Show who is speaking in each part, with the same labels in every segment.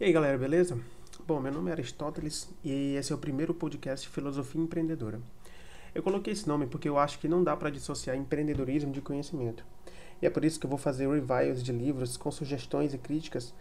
Speaker 1: E aí galera, beleza? Bom, meu nome é Aristóteles e esse é o primeiro podcast Filosofia Empreendedora. Eu coloquei esse nome porque eu acho que não dá para dissociar empreendedorismo de conhecimento. E é por isso que eu vou fazer reviews de livros com sugestões e críticas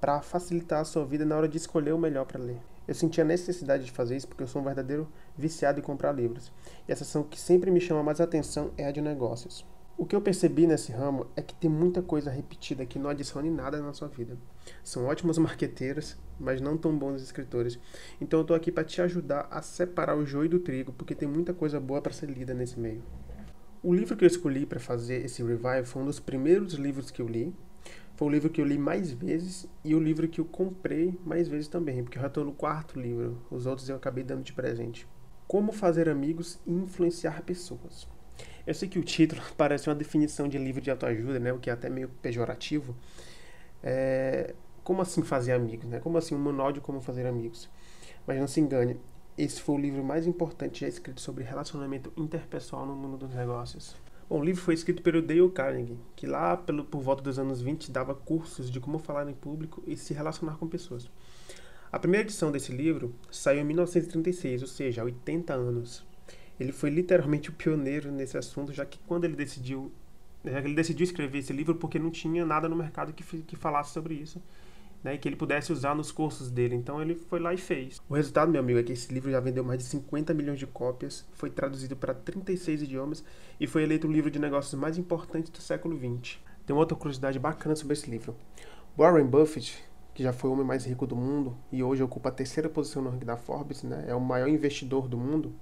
Speaker 1: para facilitar a sua vida na hora de escolher o melhor para ler. Eu senti a necessidade de fazer isso porque eu sou um verdadeiro viciado em comprar livros. E a seção que sempre me chama mais atenção é a de negócios. O que eu percebi nesse ramo é que tem muita coisa repetida que não adiciona nada na sua vida. São ótimos marqueteiros, mas não tão bons escritores. Então eu estou aqui para te ajudar a separar o joio do trigo, porque tem muita coisa boa para ser lida nesse meio. O livro que eu escolhi para fazer esse revive foi um dos primeiros livros que eu li. Foi o livro que eu li mais vezes e o livro que eu comprei mais vezes também, porque eu já estou no quarto livro. Os outros eu acabei dando de presente. Como fazer amigos e influenciar pessoas. Eu sei que o título parece uma definição de livro de autoajuda, né? O que é até meio pejorativo. É... Como assim fazer amigos, né? Como assim um manual de como fazer amigos? Mas não se engane, esse foi o livro mais importante já escrito sobre relacionamento interpessoal no mundo dos negócios. Bom, o livro foi escrito pelo Dale Carnegie, que lá pelo, por volta dos anos 20 dava cursos de como falar em público e se relacionar com pessoas. A primeira edição desse livro saiu em 1936, ou seja, há 80 anos ele foi literalmente o pioneiro nesse assunto, já que quando ele decidiu, que ele decidiu escrever esse livro porque não tinha nada no mercado que, que falasse sobre isso, né, e que ele pudesse usar nos cursos dele. Então ele foi lá e fez. O resultado, meu amigo, é que esse livro já vendeu mais de 50 milhões de cópias, foi traduzido para 36 idiomas e foi eleito o livro de negócios mais importante do século XX. Tem uma outra curiosidade bacana sobre esse livro. Warren Buffett, que já foi o homem mais rico do mundo e hoje ocupa a terceira posição no ranking da Forbes, né, é o maior investidor do mundo,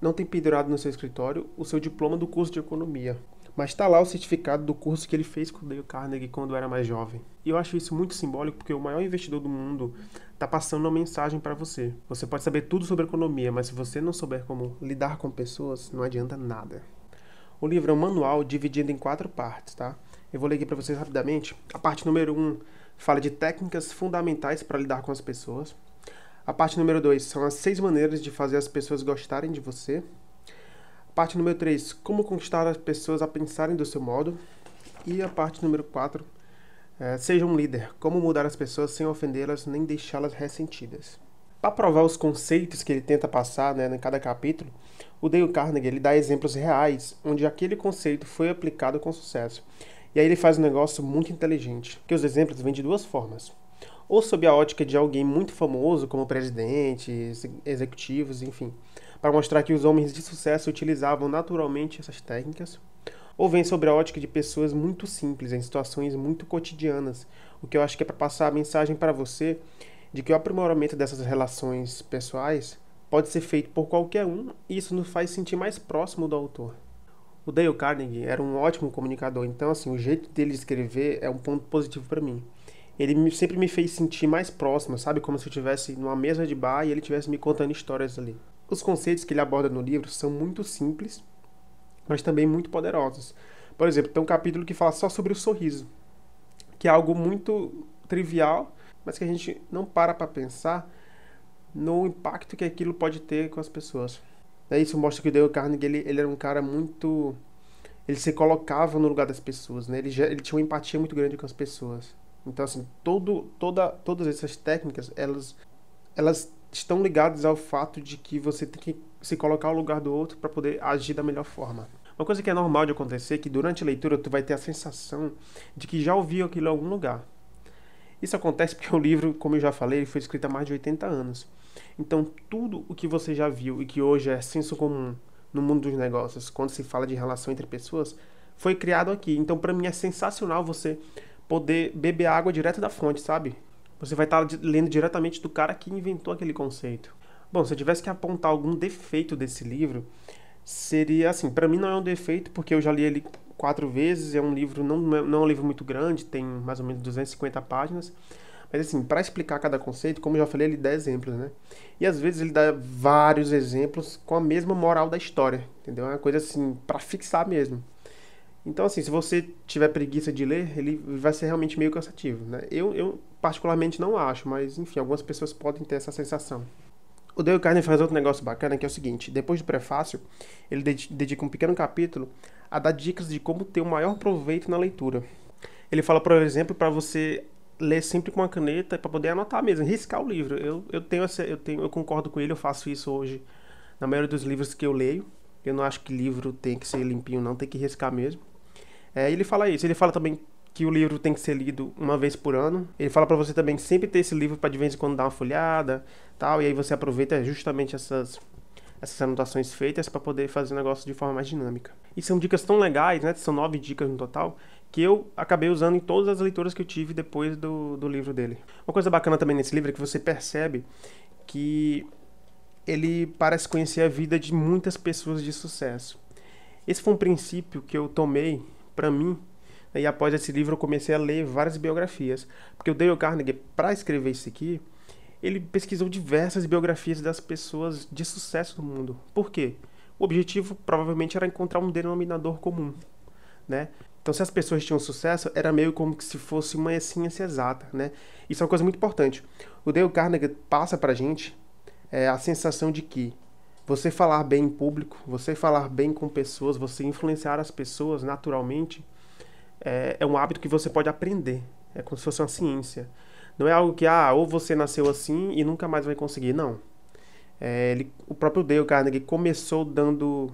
Speaker 1: não tem pendurado no seu escritório o seu diploma do curso de economia, mas está lá o certificado do curso que ele fez com o Dale Carnegie quando era mais jovem. E eu acho isso muito simbólico porque o maior investidor do mundo está passando uma mensagem para você. Você pode saber tudo sobre economia, mas se você não souber como lidar com pessoas, não adianta nada. O livro é um manual dividido em quatro partes, tá? Eu vou ler aqui para vocês rapidamente. A parte número um fala de técnicas fundamentais para lidar com as pessoas. A parte número 2 são as seis maneiras de fazer as pessoas gostarem de você. A parte número 3, como conquistar as pessoas a pensarem do seu modo. E a parte número 4, é, seja um líder, como mudar as pessoas sem ofendê-las nem deixá-las ressentidas. Para provar os conceitos que ele tenta passar né, em cada capítulo, o Dale Carnegie ele dá exemplos reais onde aquele conceito foi aplicado com sucesso. E aí ele faz um negócio muito inteligente, que os exemplos vêm de duas formas ou sob a ótica de alguém muito famoso, como presidentes, executivos, enfim, para mostrar que os homens de sucesso utilizavam naturalmente essas técnicas, ou vem sobre a ótica de pessoas muito simples, em situações muito cotidianas, o que eu acho que é para passar a mensagem para você de que o aprimoramento dessas relações pessoais pode ser feito por qualquer um e isso nos faz sentir mais próximo do autor. O Dale Carnegie era um ótimo comunicador, então assim, o jeito dele escrever é um ponto positivo para mim ele sempre me fez sentir mais próximo, sabe? Como se eu estivesse numa mesa de bar e ele estivesse me contando histórias ali. Os conceitos que ele aborda no livro são muito simples, mas também muito poderosos. Por exemplo, tem um capítulo que fala só sobre o sorriso, que é algo muito trivial, mas que a gente não para para pensar no impacto que aquilo pode ter com as pessoas. É isso mostra que o Dale Carnegie ele, ele era um cara muito ele se colocava no lugar das pessoas, né? Ele, já, ele tinha uma empatia muito grande com as pessoas. Então, assim, todo, toda, todas essas técnicas, elas, elas estão ligadas ao fato de que você tem que se colocar ao lugar do outro para poder agir da melhor forma. Uma coisa que é normal de acontecer é que durante a leitura tu vai ter a sensação de que já ouviu aquilo em algum lugar. Isso acontece porque o livro, como eu já falei, foi escrito há mais de 80 anos. Então, tudo o que você já viu e que hoje é senso comum no mundo dos negócios, quando se fala de relação entre pessoas, foi criado aqui. Então, para mim é sensacional você poder beber água direto da fonte, sabe? Você vai estar lendo diretamente do cara que inventou aquele conceito. Bom, se eu tivesse que apontar algum defeito desse livro, seria assim, para mim não é um defeito, porque eu já li ele quatro vezes, é um livro, não, não é um livro muito grande, tem mais ou menos 250 páginas, mas assim, para explicar cada conceito, como eu já falei, ele dá exemplos, né? E às vezes ele dá vários exemplos com a mesma moral da história, entendeu? É uma coisa assim, para fixar mesmo. Então, assim, se você tiver preguiça de ler, ele vai ser realmente meio cansativo, né? Eu, eu particularmente não acho, mas, enfim, algumas pessoas podem ter essa sensação. O Dale Carnegie faz outro negócio bacana, que é o seguinte, depois do prefácio, ele dedica um pequeno capítulo a dar dicas de como ter o maior proveito na leitura. Ele fala, por exemplo, para você ler sempre com uma caneta para poder anotar mesmo, riscar o livro. Eu, eu tenho essa, eu tenho, eu concordo com ele, eu faço isso hoje na maioria dos livros que eu leio. Eu não acho que livro tem que ser limpinho, não, tem que riscar mesmo. É, ele fala isso. Ele fala também que o livro tem que ser lido uma vez por ano. Ele fala para você também sempre ter esse livro para de vez em quando dar uma folhada, tal, e aí você aproveita justamente essas essas anotações feitas para poder fazer o negócio de forma mais dinâmica. E são dicas tão legais, né? São nove dicas no total, que eu acabei usando em todas as leituras que eu tive depois do, do livro dele. Uma coisa bacana também nesse livro é que você percebe que ele parece conhecer a vida de muitas pessoas de sucesso. Esse foi um princípio que eu tomei para mim e após esse livro eu comecei a ler várias biografias, porque o Dale Carnegie para escrever isso aqui, ele pesquisou diversas biografias das pessoas de sucesso do mundo. Por quê? O objetivo provavelmente era encontrar um denominador comum, né? Então, se as pessoas tinham sucesso, era meio como se fosse uma ciência exata, né? Isso é uma coisa muito importante. O Dale Carnegie passa pra gente é, a sensação de que você falar bem em público, você falar bem com pessoas, você influenciar as pessoas naturalmente, é, é um hábito que você pode aprender. É como se fosse uma ciência. Não é algo que, ah, ou você nasceu assim e nunca mais vai conseguir. Não. É, ele, o próprio Dale Carnegie começou dando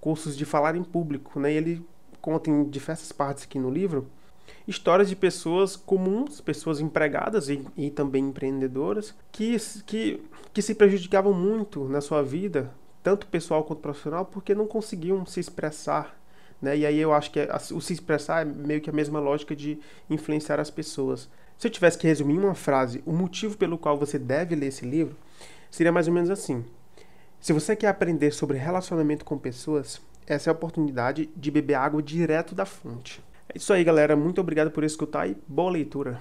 Speaker 1: cursos de falar em público, né? E ele conta em diversas partes aqui no livro histórias de pessoas comuns, pessoas empregadas e, e também empreendedoras, que, que, que se prejudicavam muito na sua vida, tanto pessoal quanto profissional, porque não conseguiam se expressar. Né? E aí eu acho que é, o se expressar é meio que a mesma lógica de influenciar as pessoas. Se eu tivesse que resumir uma frase o motivo pelo qual você deve ler esse livro, seria mais ou menos assim. Se você quer aprender sobre relacionamento com pessoas, essa é a oportunidade de beber água direto da fonte. É isso aí, galera. Muito obrigado por escutar e boa leitura.